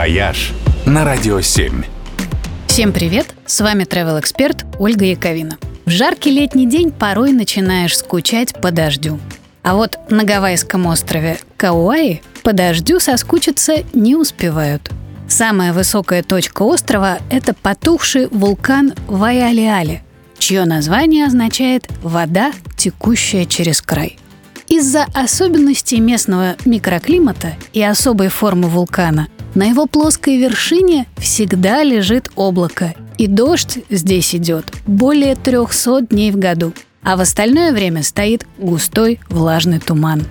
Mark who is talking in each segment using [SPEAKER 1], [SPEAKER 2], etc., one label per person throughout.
[SPEAKER 1] «Вояж» на Радио 7.
[SPEAKER 2] Всем привет! С вами travel эксперт Ольга Яковина. В жаркий летний день порой начинаешь скучать по дождю. А вот на гавайском острове Кауаи по дождю соскучиться не успевают. Самая высокая точка острова – это потухший вулкан Вайалеале, чье название означает «вода, текущая через край». Из-за особенностей местного микроклимата и особой формы вулкана на его плоской вершине всегда лежит облако, и дождь здесь идет более 300 дней в году, а в остальное время стоит густой влажный туман.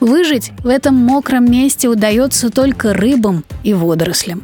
[SPEAKER 2] Выжить в этом мокром месте удается только рыбам и водорослям.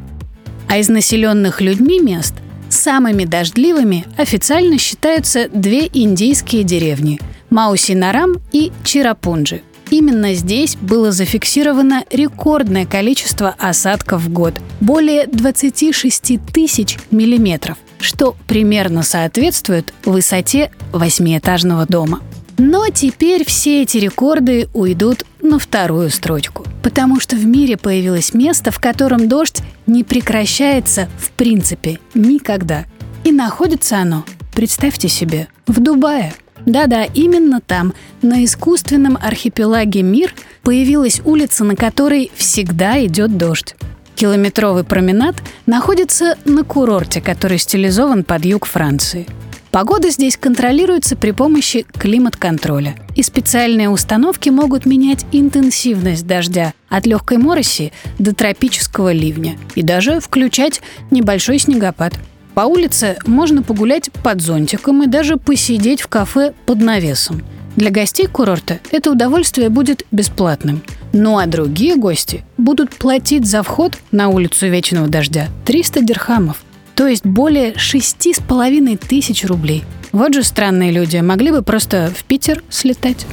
[SPEAKER 2] А из населенных людьми мест самыми дождливыми официально считаются две индийские деревни – Маусинарам и Чирапунджи. Именно здесь было зафиксировано рекордное количество осадков в год – более 26 тысяч миллиметров, что примерно соответствует высоте восьмиэтажного дома. Но теперь все эти рекорды уйдут на вторую строчку, потому что в мире появилось место, в котором дождь не прекращается в принципе никогда. И находится оно, представьте себе, в Дубае – да-да, именно там, на искусственном архипелаге Мир, появилась улица, на которой всегда идет дождь. Километровый променад находится на курорте, который стилизован под юг Франции. Погода здесь контролируется при помощи климат-контроля. И специальные установки могут менять интенсивность дождя от легкой мороси до тропического ливня и даже включать небольшой снегопад – по улице можно погулять под зонтиком и даже посидеть в кафе под навесом. Для гостей курорта это удовольствие будет бесплатным. Ну а другие гости будут платить за вход на улицу Вечного Дождя 300 дирхамов, то есть более шести с половиной тысяч рублей. Вот же странные люди, могли бы просто в Питер слетать.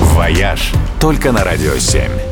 [SPEAKER 1] «Вояж» только на «Радио 7».